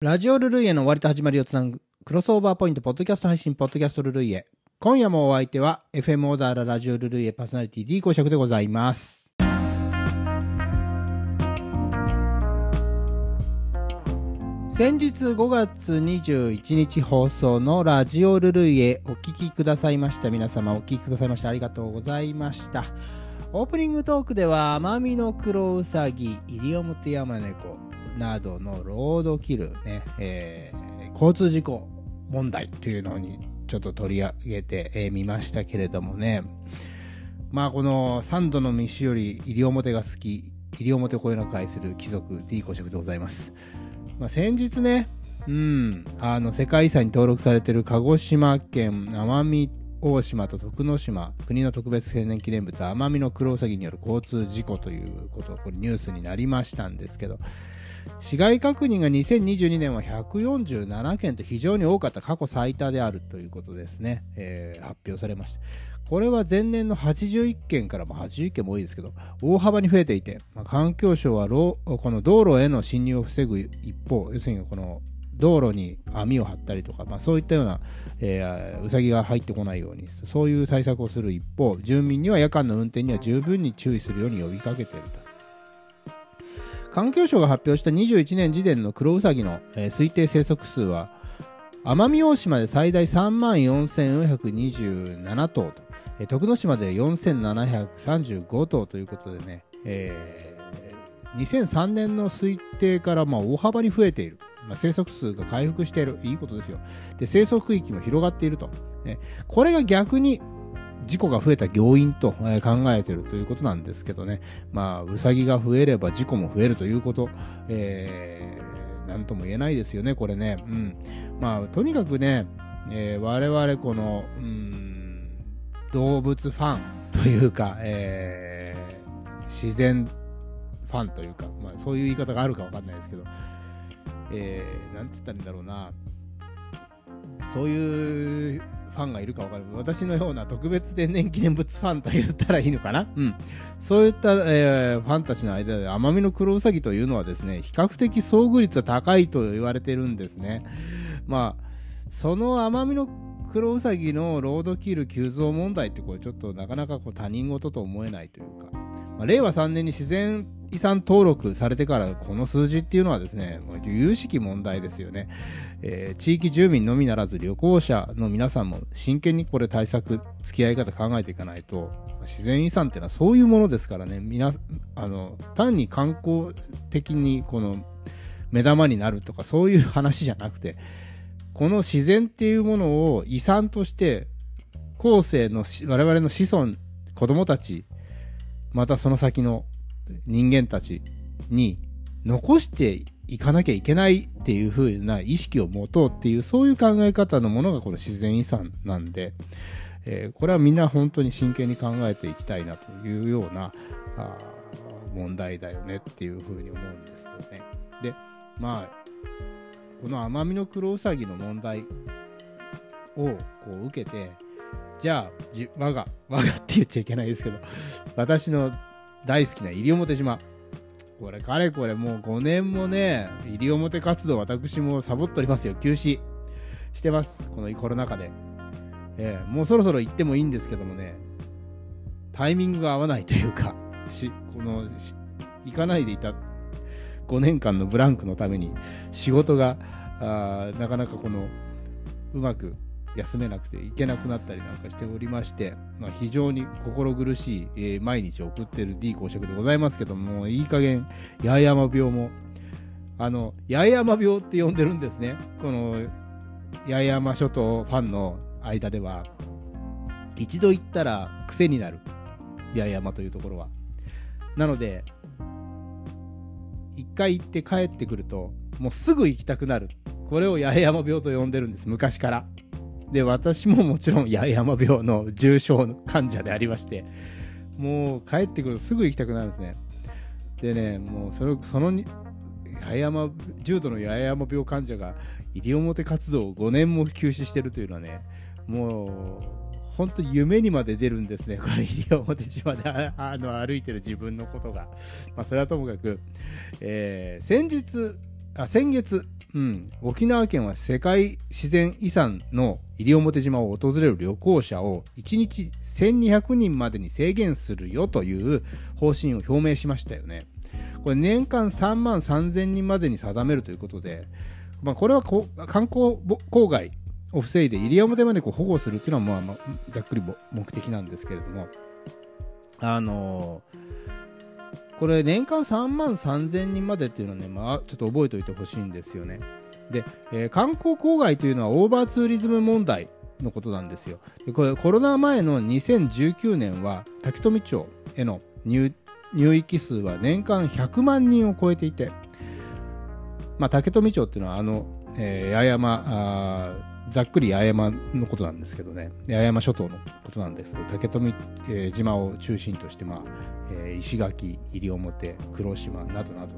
ラジオルルイエの終わりと始まりをつなぐクロスオーバーポイントポッドキャスト配信ポッドキャストルルイエ。今夜もお相手は FM オーダーララジオルルイエパーソナリティ D 公爵でございます。先日5月21日放送のラジオルルイエお聞きくださいました皆様お聞きくださいましてありがとうございました。オープニングトークでは甘みの黒ウサギ、西表山猫などのロードキルね、えー交通事故問題というのにちょっと取り上げてみ、ましたけれどもね。まあこの三度の飯より西表が好き、西表をこよなく愛する貴族 D 公爵でございます。まあ先日ね、うん、あの世界遺産に登録されている鹿児島県奄美大島と徳之島国の特別天然記念物奄美のクロウサギによる交通事故ということこれニュースになりましたんですけど市街確認が2022年は147件と非常に多かった過去最多であるということですね、えー発表されましたこれは前年の81件から、まあ、81件も多いですけど大幅に増えていて、まあ、環境省はこの道路への侵入を防ぐ一方要するにこの道路に網を張ったりとか、まあ、そういったような、えーウサギが入ってこないようにそういう対策をする一方住民には夜間の運転には十分に注意するように呼びかけていると。環境省が発表した21年時点のクロウサギの、えー推定生息数は奄美大島で最大3万4427頭と、えー徳之島で4735頭ということでね、えー2003年の推定からまあ大幅に増えている、まあ、生息数が回復している。いいことですよ。で生息域も広がっていると、ね。これが逆に事故が増えた要因と、え考えているということなんですけどね、まあ、ウサギが増えれば事故も増えるということ、えー、なんとも言えないですよね、これね。うん。まあ、とにかくね、えー我々この、うん、動物ファンというか、えー自然ファンというか、まあ、そういう言い方があるかわかんないですけど、えー、なんて言ったらいいんだろうな、そういうファンがいるかわかる。私のような特別天然記念物ファンと言ったらいいのかな？うん。そういった、えーファンたちの間で、アマミノクロウサギというのはですね、比較的遭遇率が高いと言われてるんですね。まあ、そのアマミノクロウサギのロードキル急増問題ってこれちょっとなかなかこう他人事と思えないというか、まあ、令和3年に自然遺産登録されてからこの数字っていうのはですね、もう有識問題ですよね。えー地域住民のみならず旅行者の皆さんも真剣にこれ対策、付き合い方考えていかないと、自然遺産っていうのはそういうものですからね、みな、あの、単に観光的にこの目玉になるとかそういう話じゃなくて、この自然っていうものを遺産として後世のし我々の子孫、子供たち、またその先の人間たちに残していかなきゃいけないっていう風な意識を持とうっていう、そういう考え方のものがこの自然遺産なんで、えーこれはみんな本当に真剣に考えていきたいなというようなあ問題だよねっていう風に思うんですよね。で、まあ、この奄美のクロウサギの問題をこう受けて、じゃあ、じ我が、我がって言っちゃいけないですけど、私の大好きな西表島。これ、かれこれもう5年もね、西表活動私もサボっておりますよ。休止してます。このコロナ禍で。ええもうそろそろ行ってもいいんですけどもね、タイミングが合わないというか、し、この、行かないでいた5年間のブランクのために仕事が、あなかなかこの、うまく休めなくて行けなくなったりなんかしておりまして、まあ、非常に心苦しい、えー毎日送っている D 公爵でございますけども、いい加減、八重山病も、あの、八重山病って呼んでるんですね。この、八重山諸島ファンの間では、一度行ったら癖になる。八重山というところは。なので、一回行って帰ってくると、もうすぐ行きたくなる。これを八重山病と呼んでるんです、昔から。で、私ももちろん八重山病の重症患者でありまして、もう帰ってくるとすぐ行きたくなるんですね。でね、もうそれ、そのに、八重山、重度の八重山病患者が西表活動を5年も休止してるというのはね、もう、本当夢にまで出るんですね。これ、西表島でああの歩いてる自分のことが。まあ、それはともかく、えー先日、あ、先月、うん、沖縄県は世界自然遺産の西表島を訪れる旅行者を1日1200人までに制限するよという方針を表明しましたよね。これ年間3万3000人までに定めるということで、まあ、これはこ観光郊外を防いで西表までこう保護するっていうのはまあまあざっくり目的なんですけれども、あのー、これ年間3万3000人までっていうのはね、まあ、ちょっと覚えておいてほしいんですよね。で、えー、観光郊外というのはオーバーツーリズム問題のことなんですよ。でこれコロナ前の2019年は竹富町への入入域数は年間100万人を超えていて、まあ、竹富町っていうのはあの、えー、八重山ざっくり八重山のことなんですけどね、八重山諸島のことなんですけど、竹富、えー、島を中心として、まあえー、石垣、西表、黒島などなど、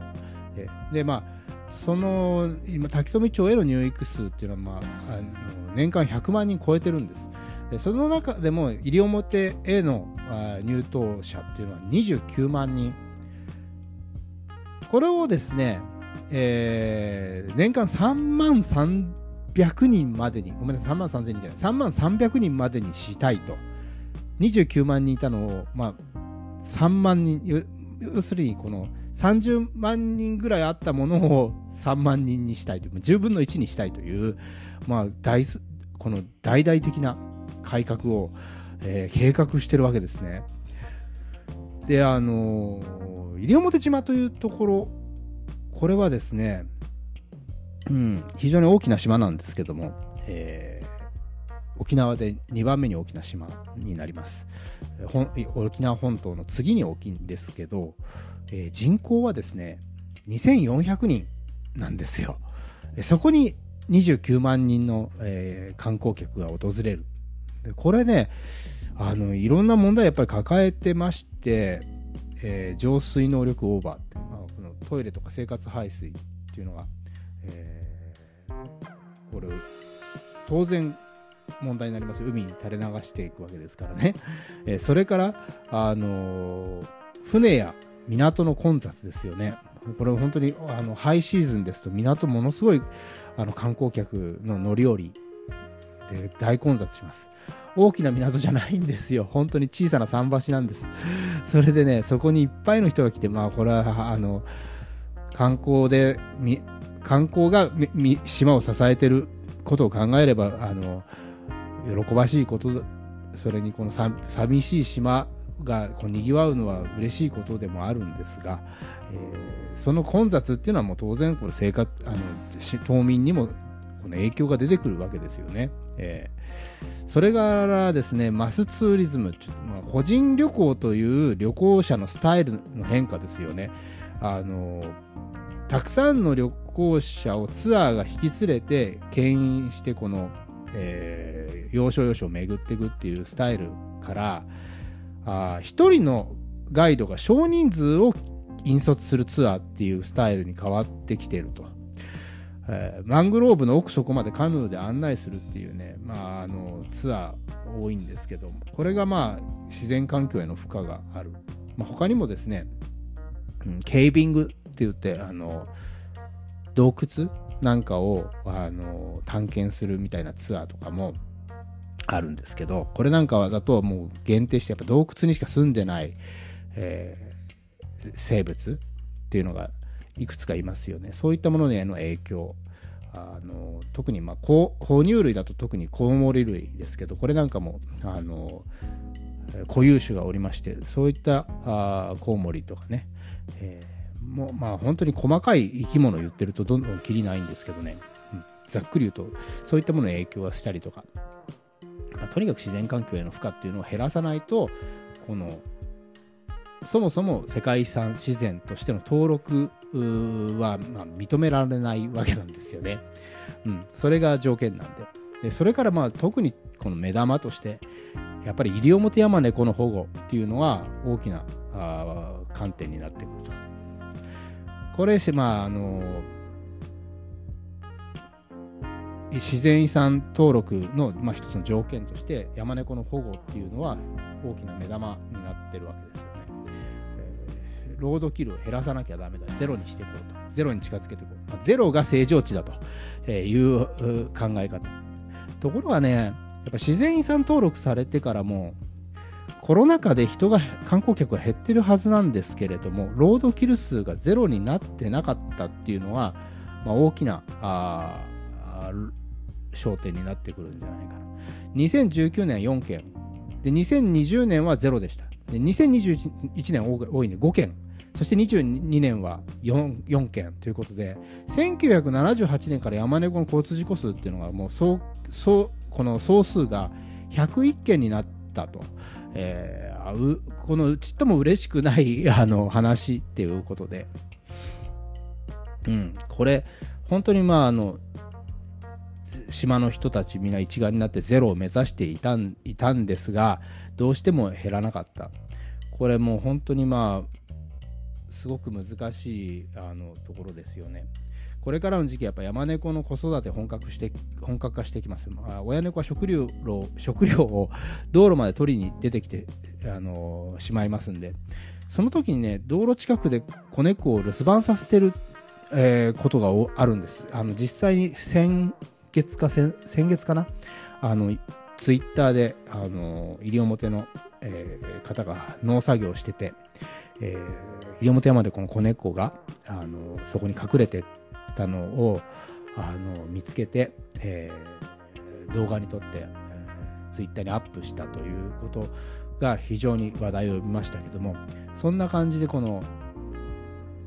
えー、で、まあ、その今、竹富町への入域数っていうのは、まあ、あの年間100万人超えてるんです。でその中でも西表へのあ入島者っていうのは29万人。これをですね、えー、年間3万3 300人までに、ごめんなさい、3万3000人じゃない、3万300人までにしたいと。29万人いたのを、まあ、3万人、要するにこの30万人ぐらいあったものを3万人にしたいという、10分の1にしたいという、まあ、大この大々的な改革を、えー、計画してるわけですね。で、あの、西表島というところ、これはですね、うん、非常に大きな島なんですけども、えー、沖縄で2番目に大きな島になります。沖縄本島の次に大きいんですけど、えー、人口はですね、2400人なんですよ。そこに29万人の、えー、観光客が訪れる。でこれねあのいろんな問題やっぱり抱えてまして、えー、浄水能力オーバーまあ、このトイレとか生活排水っていうのが、これ当然問題になります海に垂れ流していくわけですからね、えー、それから、あのー、船や港の混雑ですよねこれ本当にあのハイシーズンですと港ものすごいあの観光客の乗り降りで大混雑します大きな港じゃないんですよ。本当に小さな桟橋なんです。それでね、そこにいっぱいの人が来て、まあ、これは、あの、観光で、観光が島を支えてることを考えれば、あの、喜ばしいこと、それにこのさ寂しい島がこう賑わうのは嬉しいことでもあるんですが、えー、その混雑っていうのはもう当然これ生活あの島民にもこの影響が出てくるわけですよね。えー、それからですね、マスツーリズム、まあ、個人旅行という旅行者のスタイルの変化ですよね。あのたくさんの旅行者をツアーが引き連れて牽引してこの、えー、要所要所を巡っていくっていうスタイルからあ一人のガイドが少人数を引率するツアーっていうスタイルに変わってきてると。えー、マングローブの奥底までカヌーで案内するっていうね、まあ、あのツアー多いんですけどもこれがまあ自然環境への負荷がある、まあ、他にもですね、ケービングって言ってあの洞窟なんかをあの探検するみたいなツアーとかもあるんですけどこれなんかはだともう限定してやっぱ洞窟にしか住んでない、えー、生物っていうのがいくつかいますよね。そういったものへの影響。あの特にまあ哺乳類だと特にコウモリ類ですけどこれなんかもあの固有種がおりましてそういったあコウモリとかね、えー、もまあ本当に細かい生き物を言ってるとどんどんきりないんですけどね、うん、ざっくり言うとそういったものに影響はしたりとか、まあ、とにかく自然環境への負荷っていうのを減らさないとこのそもそも世界遺産自然としての登録は、まあ、認められないわけなんですよね。うん、それが条件なんで。でそれからまあ特にこの目玉としてやっぱり西表山猫の保護っていうのは大きなあ観点になってくると。これ、まああの自然遺産登録の、まあ、一つの条件として山猫の保護っていうのは大きな目玉になってるわけですよね。ロードキルを減らさなきゃダメだ。ゼロにしていこうと。ゼロに近づけていこう。まあ、ゼロが正常値だという考え方。ところがね、やっぱ自然遺産登録されてからも、コロナ禍で人が、観光客が減ってるはずなんですけれども、ロードキル数がゼロになってなかったっていうのは、まあ、大きな、あ焦点になってくるんじゃないかな。2019年4件。で、2020年はゼロでした。で、2021年多いね、5件。そして22年は 4, 4件ということで、1978年から山猫の交通事故数っていうのがもうそう、そう、この総数が101件になってたと。えー、このちっとも嬉しくない あの話っていうことで、うん、これ、本当にまあ、あの、島の人たちみんな一丸になってゼロを目指していたんいたんですが、どうしても減らなかった。これもう本当にまあ、すごく難しいあのところですよね。これからの時期、やっぱ山猫の子育て本格して本格化していきます。まあ、親猫は食料食料を道路まで取りに出てきて、あのしまいますんで、その時にね、道路近くで子猫を留守番させてる、えー、ことがあるんです。あの実際に先月か先月かな？あのツイッターであの西表の、えー、方が農作業してて、えー、西表山でこの子猫があのそこに隠れてたのをあの見つけて、えー、動画に撮って、えー、ツイッターにアップしたということが非常に話題を呼びましたけどもそんな感じでこの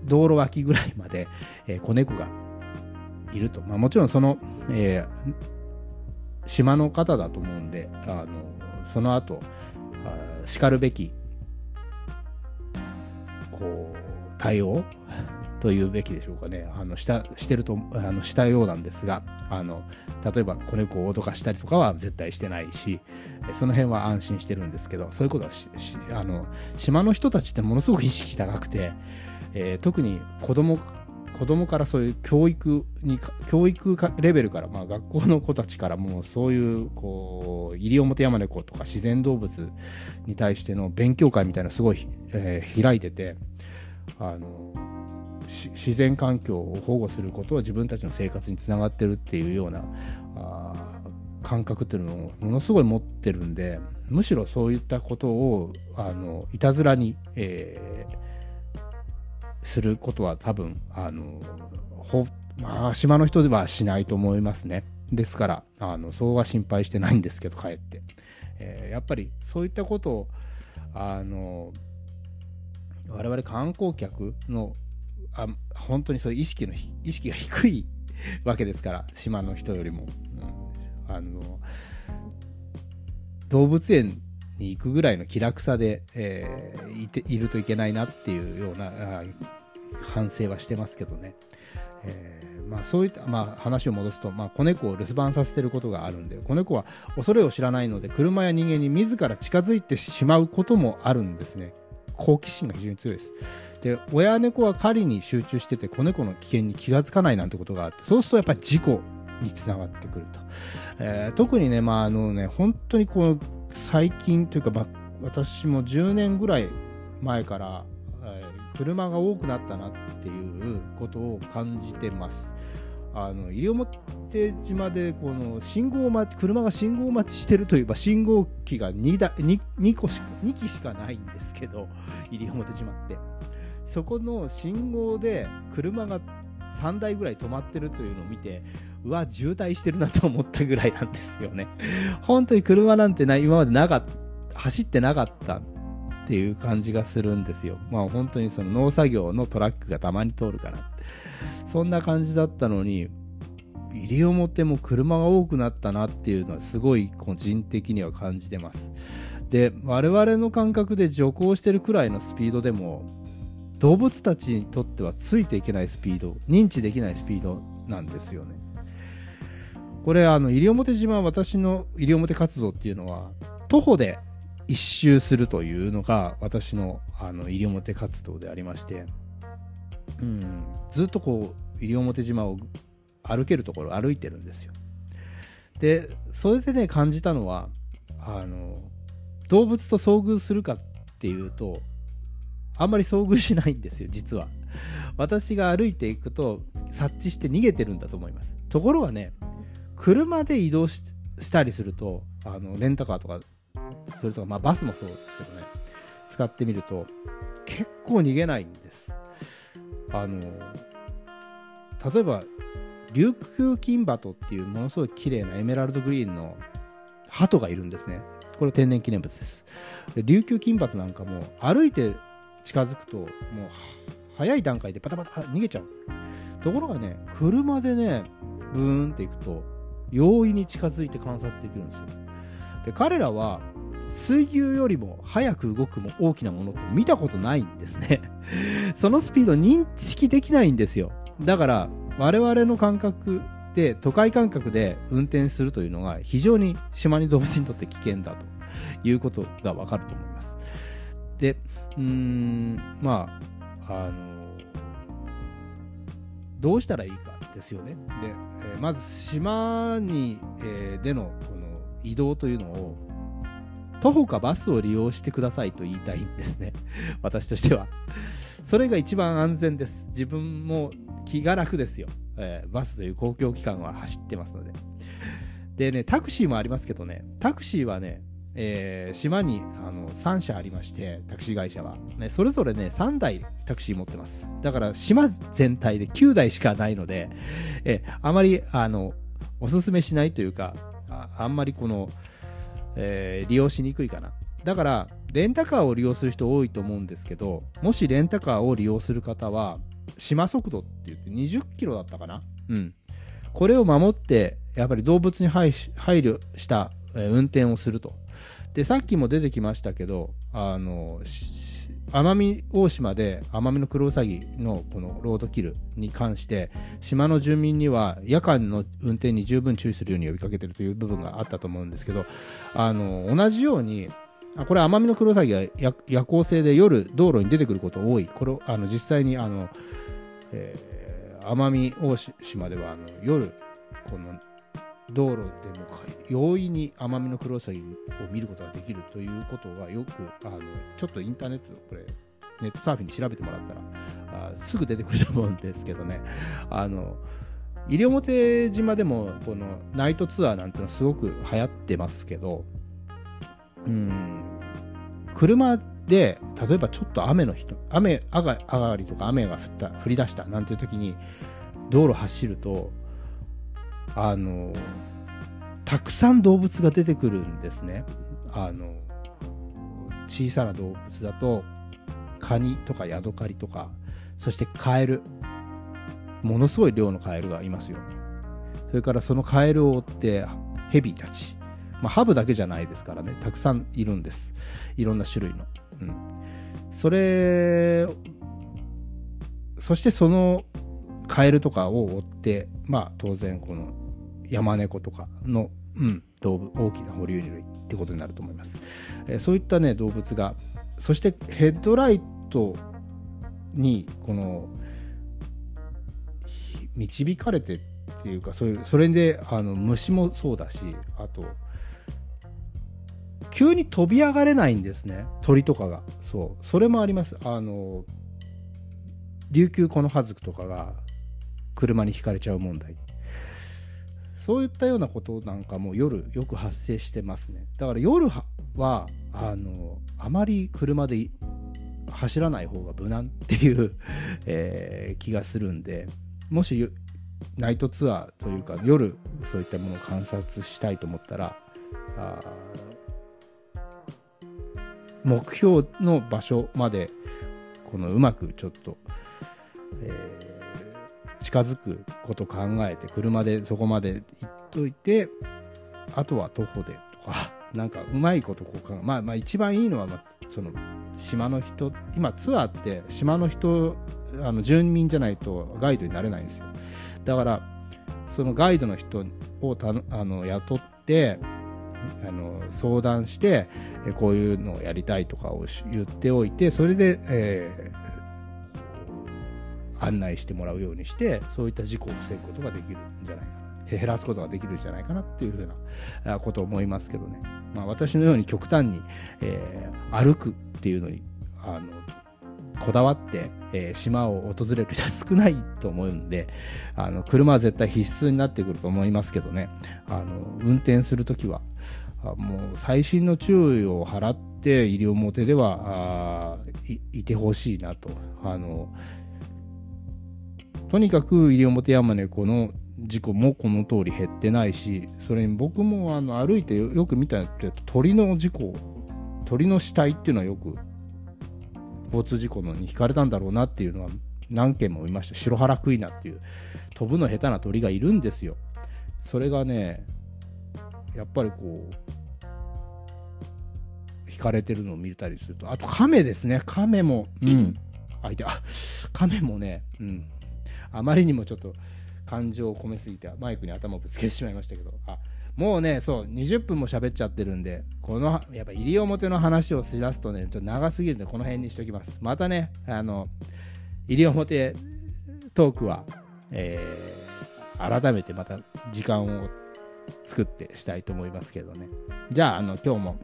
道路脇ぐらいまで、えー、子猫がいると、まあ、もちろんその、えー、島の方だと思うんであのその後しかるべきこう対応というべきでしょうかね。あのしたしてるとあのしたようなんですがあの例えば子猫を脅かしたりとかは絶対してないしその辺は安心してるんですけどそういうことはあの島の人たちってものすごく意識高くて、えー、特に子供子供からそういう教育に教育レベルから、まあ、学校の子たちからもそういうこう西表山猫とか自然動物に対しての勉強会みたいなすごい、えー、開いててあの自然環境を保護することは自分たちの生活につながってるっていうようなあ感覚っていうのをものすごい持ってるんでむしろそういったことをあのいたずらに、えー、することは多分あのほ、まあ、島の人ではしないと思いますね。ですからあのそうは心配してないんですけどかえって、えー、やっぱりそういったことをあの我々観光客のあ本当にそういう意識の意識が低いわけですから島の人よりも、うん、あの動物園に行くぐらいの気楽さで、えー、いているといけないなっていうような反省はしてますけどね。えー、まあ、そういった、まあ、話を戻すと、まあ、子猫を留守番させてることがあるんで子猫は恐れを知らないので車や人間に自ら近づいてしまうこともあるんですね。好奇心が非常に強いです。で親猫は狩りに集中してて子猫の危険に気がつかないなんてことがあってそうするとやっぱり事故につながってくると、えー、特にねまああのね本当にこう最近というか私も10年ぐらい前から、えー、車が多くなったなっていうことを感じてます。あの西表島でこの信号待ち車が信号待ちしてるといえば信号機が 2, だ 2, 2個しか2機しかないんですけど西表島って。そこの信号で車が3台ぐらい止まってるというのを見てうわ渋滞してるなと思ったぐらいなんですよね。本当に車なんてな今までなかった走ってなかったっていう感じがするんですよ。まあ本当にその農作業のトラックがたまに通るから。そんな感じだったのに、西表も車が多くなったなっていうのはすごい個人的には感じてます。で、我々の感覚で徐行してるくらいのスピードでも、動物たちにとってはついていけないスピード、認知できないスピードなんですよね。これ、あの、西表島、私の西表活動っていうのは、徒歩で一周するというのが私のあの西表活動でありまして、うん、ずっとこう西表島を歩けるところ歩いてるんですよでそれでね感じたのはあの動物と遭遇するかっていうとあんまり遭遇しないんですよ、実は。私が歩いていくと察知して逃げてるんだと思います。ところがね、車で移動したりすると、あの、レンタカーとか、それとか、まあバスもそうですけどね、使ってみると、結構逃げないんです。あの、例えば、琉球金鳩っていうものすごい綺麗なエメラルドグリーンの鳩がいるんですね。これ天然記念物です。琉球金鳩なんかも歩いて近づくと、もう早い段階でパタパタ逃げちゃう。ところがね、車でね、ブーンって行くと、容易に近づいて観察できるんですよ。で、彼らは、水牛よりも早く動くも大きなものって見たことないんですね。そのスピード認識できないんですよ。だから、我々の感覚で、都会感覚で運転するというのが非常に島に動物にとって危険だということがわかると思います。で、うーん、まあ、あの、どうしたらいいかですよね。で、えー、まず島に、えー、でのこの移動というのを、徒歩かバスを利用してくださいと言いたいんですね。私としては。それが一番安全です。自分も気が楽ですよ。えー、バスという公共機関は走ってますので。でね、タクシーもありますけどね、タクシーはね、えー、島にあの3社ありまして、タクシー会社は、ね。それぞれね、3台タクシー持ってます。だから島全体で9台しかないので、えー、あまり、あの、おすすめしないというか、あんまりこの、えー、利用しにくいかな。だから、レンタカーを利用する人多いと思うんですけど、もしレンタカーを利用する方は、島速度って言って20キロだったかなうん。これを守って、やっぱり動物に配慮した運転をすると。で、さっきも出てきましたけど、あの、奄美大島で奄美のクロウサギのこのロードキルに関して島の住民には夜間の運転に十分注意するように呼びかけてるという部分があったと思うんですけどあの同じようにあこれ奄美のクロウサギは夜行性で夜道路に出てくること多い。これあの実際にあの、えー、奄美大島ではあの夜この道路でも容易に奄美のクロウサギを見ることができるということがよくあのちょっとインターネットこれネットサーフィンで調べてもらったらあすぐ出てくると思うんですけどね。あの西表島でもこのナイトツアーなんてのはすごく流行ってますけどうん車で例えばちょっと雨の日雨上がりとか雨が降った降り出したなんていう時に道路走るとあのたくさん動物が出てくるんですね。あの小さな動物だとカニとかヤドカリとかそしてカエル。ものすごい量のカエルがいますよ。それからそのカエルを追ってヘビたち、まあ、ハブだけじゃないですからね。たくさんいるんです。いろんな種類の、うん、それそしてそのカエルとかを追ってまあ当然このヤマネコとかの、うん、動物大きな哺乳類ってことになると思います、えー、そういったね動物がそしてヘッドライトにこの導かれてっていうかそういうそれであの虫もそうだしあと急に飛び上がれないんですね。鳥とかが。そう。それもあります。あの琉球コノハズクとかが車にひかれちゃう問題。そういったようなことなんかも夜よく発生してますね。だから夜はあのあまり車で走らない方が無難っていう えー、気がするんでもしナイトツアーというか夜そういったものを観察したいと思ったらあ目標の場所までこのうまくちょっと、えー近づくこと考えて車でそこまで行っといてあとは徒歩でとか なんかうまいことこう考えまあまあ一番いいのは、まあ、その島の人今ツアーって島の人あの住民じゃないとガイドになれないんですよ。だからそのガイドの人をたあの雇ってあの相談してこういうのをやりたいとかを言っておいてそれで、え案内してもらうようにしてそういった事故を防ぐことができるんじゃないかな。減らすことができるんじゃないかなっていうふうなことを思いますけどね、まあ、私のように極端に、えー、歩くっていうのにあのこだわってえー、島を訪れる人は少ないと思うんで、あの、車は絶対必須になってくると思いますけどね、あの、運転するときは、もう細心の注意を払って西表では、いいてほしいなと。あの、とにかく西表山猫の事故もこの通り減ってないし、それに僕もあの歩いてよく見た鳥の事故、鳥の死体っていうのはよく交通事故のにひかれたんだろうなっていうのは何件も見ました。白原クイナっていう飛ぶの下手な鳥がいるんですよ。それがねやっぱりこう引かれてるのを見たりするとあと亀ですね。亀もうん。相手あ亀もねうんあまりにもちょっと感情を込めすぎてマイクに頭をぶつけてしまいましたけどあもうね、そう、20分も喋っちゃってるんで、この、やっぱ西表の話をしだすとね、ちょっと長すぎるんで、この辺にしておきます。またね、あの、西表トークは、えー、改めてまた時間を作ってしたいと思いますけどね。じゃあ、あの、今日も、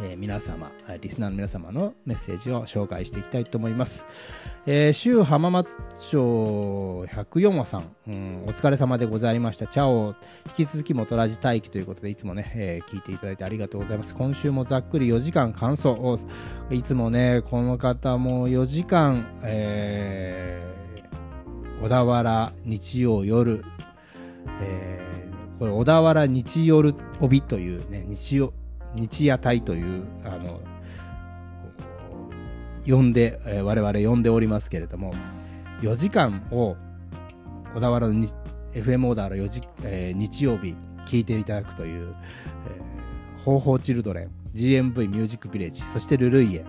えー、皆様、リスナーの皆様のメッセージを紹介していきたいと思います。えー、州浜松町104話さん、うん、お疲れ様でございました。チャオ、引き続き元ラジ待機ということで、いつもね、えー、聞いていただいてありがとうございます。今週もざっくり4時間感想を、いつもね、この方も4時間、えー、小田原日曜夜、えー、これ小田原日夜帯というね、日曜、日夜隊というあの呼んで、えー、我々呼んでおりますけれども4時間を小田原の FM 小田原4時、えー、日曜日聞いていただくという、えー、方法チルドレン GMV ミュージックビレッジそしてルルイエ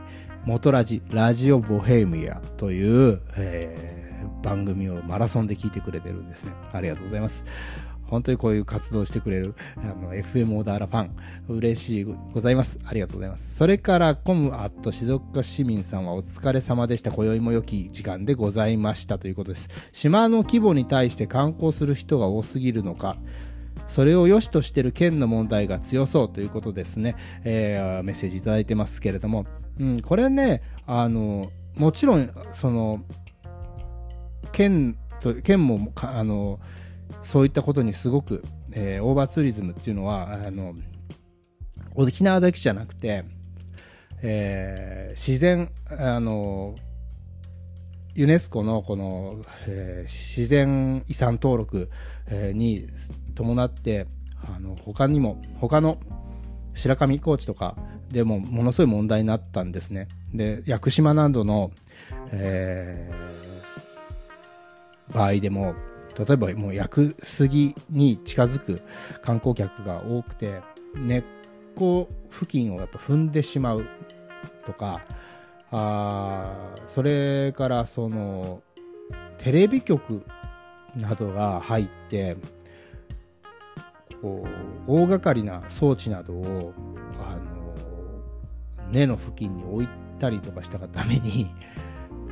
元ラジラジオボヘミアという、えー、番組をマラソンで聞いてくれてるんですね。ありがとうございます。本当にこういう活動してくれる、あの、FM オーダーラファン、嬉しいございます。ありがとうございます。それから、コムアット静岡市民さんはお疲れ様でした。今宵も良き時間でございましたということです。島の規模に対して観光する人が多すぎるのか、それを良しとしている県の問題が強そうということですね。えー、メッセージいただいてますけれども、うん、これね、あの、もちろん、その、県と、県も、あの、そういったことにすごく、えー、オーバーツーリズムっていうのはあの沖縄だけじゃなくて、えー、自然あのユネスコのこの、えー、自然遺産登録、えー、に伴ってあの他にも他の白神高地とかでもものすごい問題になったんですね。で屋久島などの、えー、場合でも例えばもう屋久杉に近づく観光客が多くて根っこ付近をやっぱ踏んでしまうとかあそれからそのテレビ局などが入ってこう大掛かりな装置などをあの根の付近に置いたりとかしたがために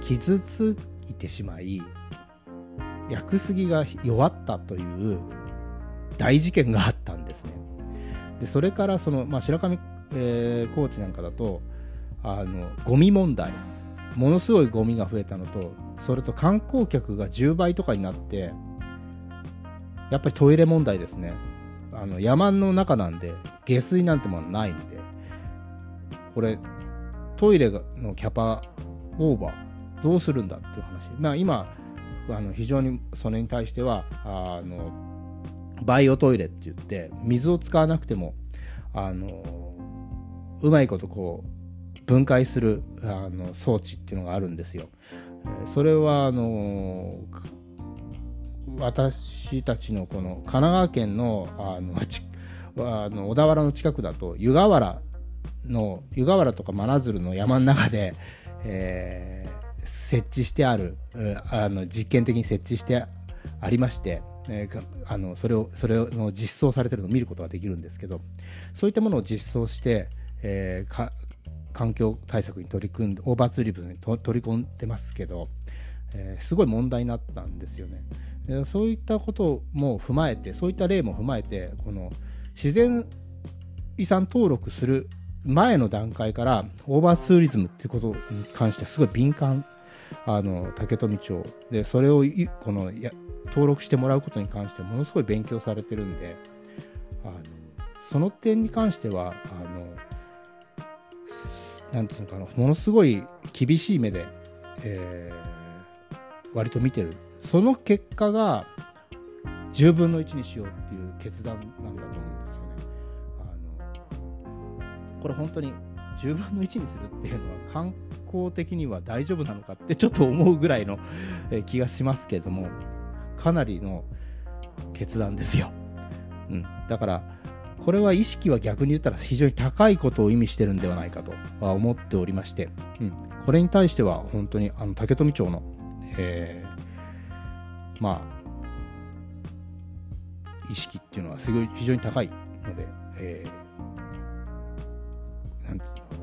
傷ついてしまい薬杉が弱ったという大事件があったんですね。でそれからその、まあ、白神、えー、コーチなんかだとあのゴミ問題。ものすごいゴミが増えたのとそれと観光客が10倍とかになってやっぱりトイレ問題ですね。あの山の中なんで下水なんてものないんで。これトイレのキャパオーバーどうするんだっていう話。まあ今あの非常にそれに対してはあのバイオトイレって言って水を使わなくてもあのうまいことこう分解するあの装置っていうのがあるんですよ。それはあの私たちのこの神奈川県のあのあの小田原の近くだと湯河原の湯河原とか真鶴の山の中で、えー設置してある、あの実験的に設置してありまして、えー、あのそれをそれの実装されてるのを見ることができるんですけどそういったものを実装して、えー、環境対策に取り組んでオーバーツーリズムに取り込んでますけど、えー、すごい問題になったんですよね。そういったことも踏まえてそういった例も踏まえてこの自然遺産登録する前の段階からオーバーツーリズムっていうことに関してはすごい敏感あの竹富町でそれをこのや登録してもらうことに関してものすごい勉強されてるんであのその点に関してはあのなんていうのかなものすごい厳しい目で、えー、割と見てるその結果が10分の1にしようっていう決断なんだと思うんですよね。あのこれ本当に10分の1にするっていうのは観光的には大丈夫なのかってちょっと思うぐらいの気がしますけれどもかなりの決断ですよ。うん、だからこれは意識は逆に言ったら非常に高いことを意味してるんではないかとは思っておりまして、うん、これに対しては本当にあの竹富町の、えー、まあ意識っていうのはすごい非常に高いので、えー、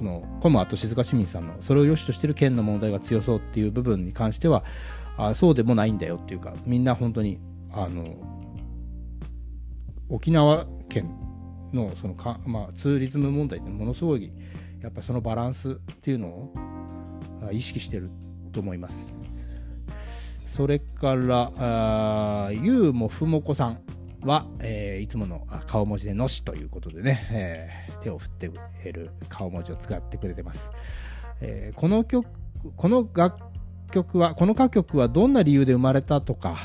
のコムアと静岡市民さんのそれを良しとしてる県の問題が強そうっていう部分に関してはあそうでもないんだよっていうかみんな本当にあの沖縄県のそのか、まあ、ツーリズム問題ってものすごいやっぱそのバランスっていうのを意識してると思います。それから、あゆうもふもこさんは、えー、いつもの顔文字でのしということでね、えー、手を振っている顔文字を使ってくれてます。えー、この曲、この楽曲は、この歌曲はどんな理由で生まれたとか、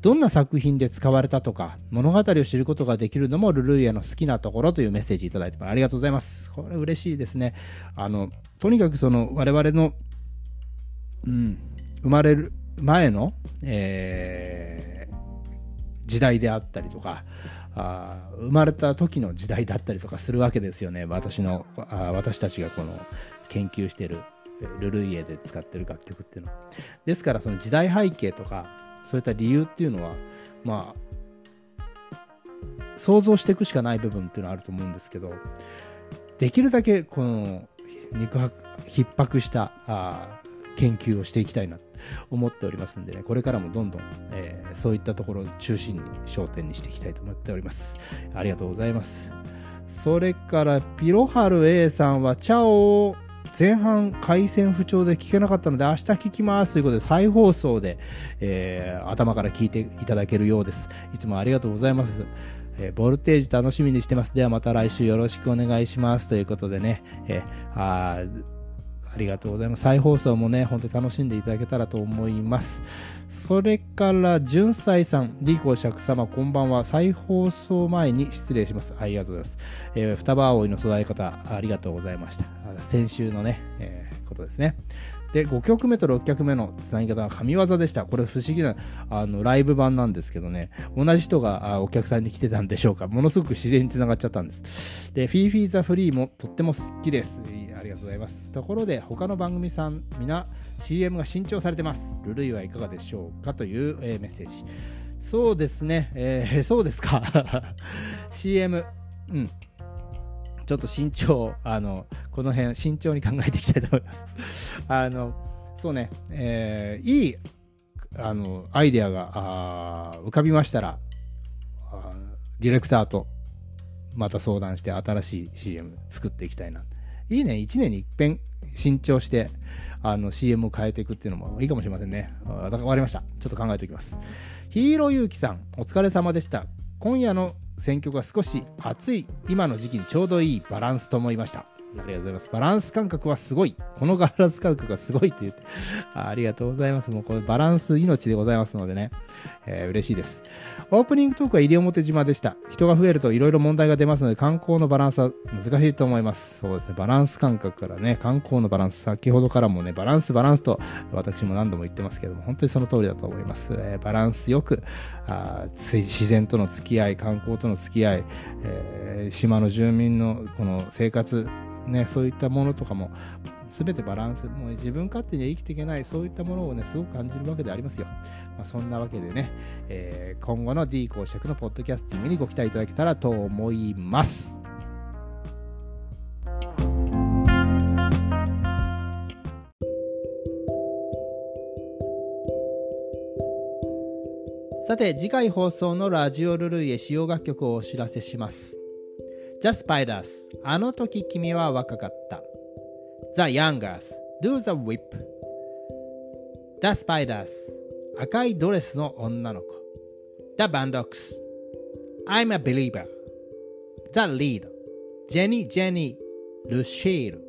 どんな作品で使われたとか、物語を知ることができるのもルルーヤの好きなところというメッセージいただいてます。ありがとうございます。これ嬉しいですね。あの、とにかくその我々の、うん、生まれる前の、えー、時代であったりとか、あ生まれた時の時代だったりとかするわけですよね。私の、あ私たちがこの研究してるルルイエで使ってる楽曲っていうのは。ですからその時代背景とか、そういった理由っていうのはまあ想像していくしかない部分っていうのはあると思うんですけどできるだけこの肉薄逼迫したあ研究をしていきたいなと思っておりますんでねこれからもどんどん、えー、そういったところを中心に焦点にしていきたいと思っておりますありがとうございますそれからピロハル A さんはチャオ前半回線不調で聞けなかったので明日聞きますということで再放送で、えー、頭から聞いていただけるようです。いつもありがとうございます。えー、ボルテージ楽しみにしてます。ではまた来週よろしくお願いしますということでね、えー、あありがとうございます。再放送もね、本当に楽しんでいただけたらと思います。それから、じゅんさいさん、リコ釈様、こんばんは。再放送前に失礼します。ありがとうございます。えー、双葉葵の育て方、ありがとうございました。先週のね、えー、ことですね。で、5曲目と6曲目のつなぎ方は神業でした。これ不思議な、あの、ライブ版なんですけどね、同じ人があお客さんに来てたんでしょうか。ものすごく自然につながっちゃったんです。で、フィーフィーザフリーもとっても好きです。とうございます。ところで、他の番組さん、皆 CM が新調されてます。ルルイはいかがでしょうかという、えー、メッセージ。そうですね、えー、そうですか。CM、うん。ちょっと慎重、あの、この辺慎重に考えていきたいと思います。あの、そうね、えー、いい、あの、アイデアがあ浮かびましたら、ディレクターとまた相談して新しい CM 作っていきたいな。いいね、1年に一遍新調して、あの CM を変えていくっていうのもいいかもしれませんね。わかりました。ちょっと考えておきます。ヒーローゆうきさん、お疲れ様でした。今夜の選曲が少し暑い今の時期にちょうどいいバランスと思いました。ありがとうございます。バランス感覚はすごい。このバラス感覚がすごいって言ってあ。ありがとうございます。もうこれバランス命でございますのでね。えー、嬉しいです。オープニングトークは西表島でした。人が増えると色々問題が出ますので、観光のバランスは難しいと思います。そうですね。バランス感覚からね、観光のバランス、先ほどからもね、バランス、バランスと私も何度も言ってますけども、本当にその通りだと思います。えー、バランスよくあ、自然との付き合い、観光との付き合い、えー、島の住民のこの生活、ね、そういったものとかも全てバランス、もう自分勝手には生きていけない、そういったものをね、すごく感じるわけでありますよ。まあ、そんなわけでね、えー、今後の D 公爵のポッドキャスティングにご期待いただけたらと思います。さて、次回放送のラジオルルイエ使用楽曲をお知らせします。The Spiders あの時君は若かった The Youngers Do the Whip The Spiders 赤いドレスの女の子 The Bandocks I'm a Believer The Lead ジェニー・ジェニー・ルシール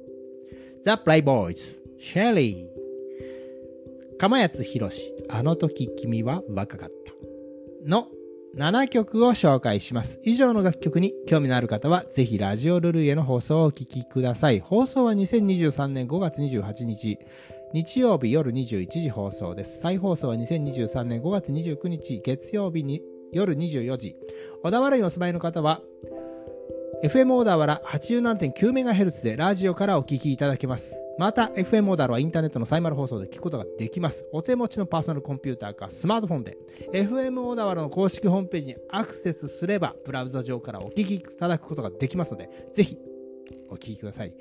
The Playboys シェリー釜谷博士あの時君は若かったの7曲を紹介します。以上の楽曲に興味のある方は、ぜひラジオルルイへの放送をお聴きください。放送は2023年5月28日、日曜日夜21時放送です。再放送は2023年5月29日、月曜日に夜24時。小田原にお住まいの方は、FM オーダーワラ 87.9MHz でラジオからお聞きいただけます。また、FM オーダーはインターネットのサイマル放送で聞くことができます。お手持ちのパーソナルコンピューターかスマートフォンで、FM オーダーの公式ホームページにアクセスすれば、ブラウザ上からお聞きいただくことができますので、ぜひ、お聞きください。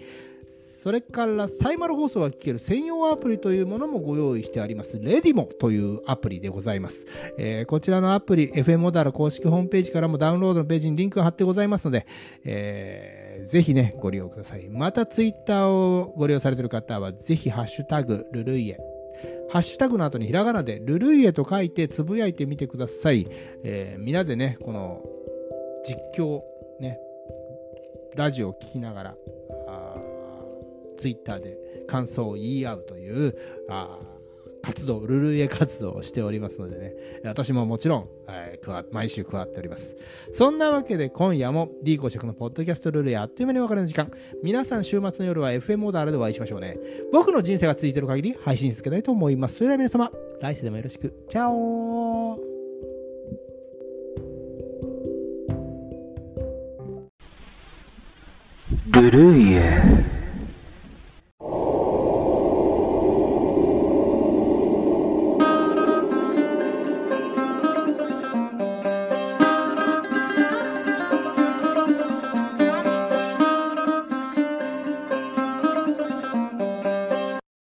それからサイマル放送が聞ける専用アプリというものもご用意してあります。レディモというアプリでございます。えー、こちらのアプリ、FM モダル公式ホームページからもダウンロードのページにリンクが貼ってございますので、えー、ぜひね、ご利用ください。またツイッターをご利用されている方は、ぜひハッシュタグ、ルルイエ。ハッシュタグの後にひらがなでルルイエと書いてつぶやいてみてください。えー、みんなでね、この実況、ね、ラジオを聞きながら、ツイッターで感想を言い合うという、あ活動、ルルイエ活動をしておりますのでね、私ももちろん、えー、毎週加わっております。そんなわけで今夜も D 公職のポッドキャストルールやあっという間に別れの時間、皆さん週末の夜は FM オーダーでお会いしましょうね。僕の人生が続いている限り配信続けたいと思います。それでは皆様、来世でもよろしく。チャオルルイエ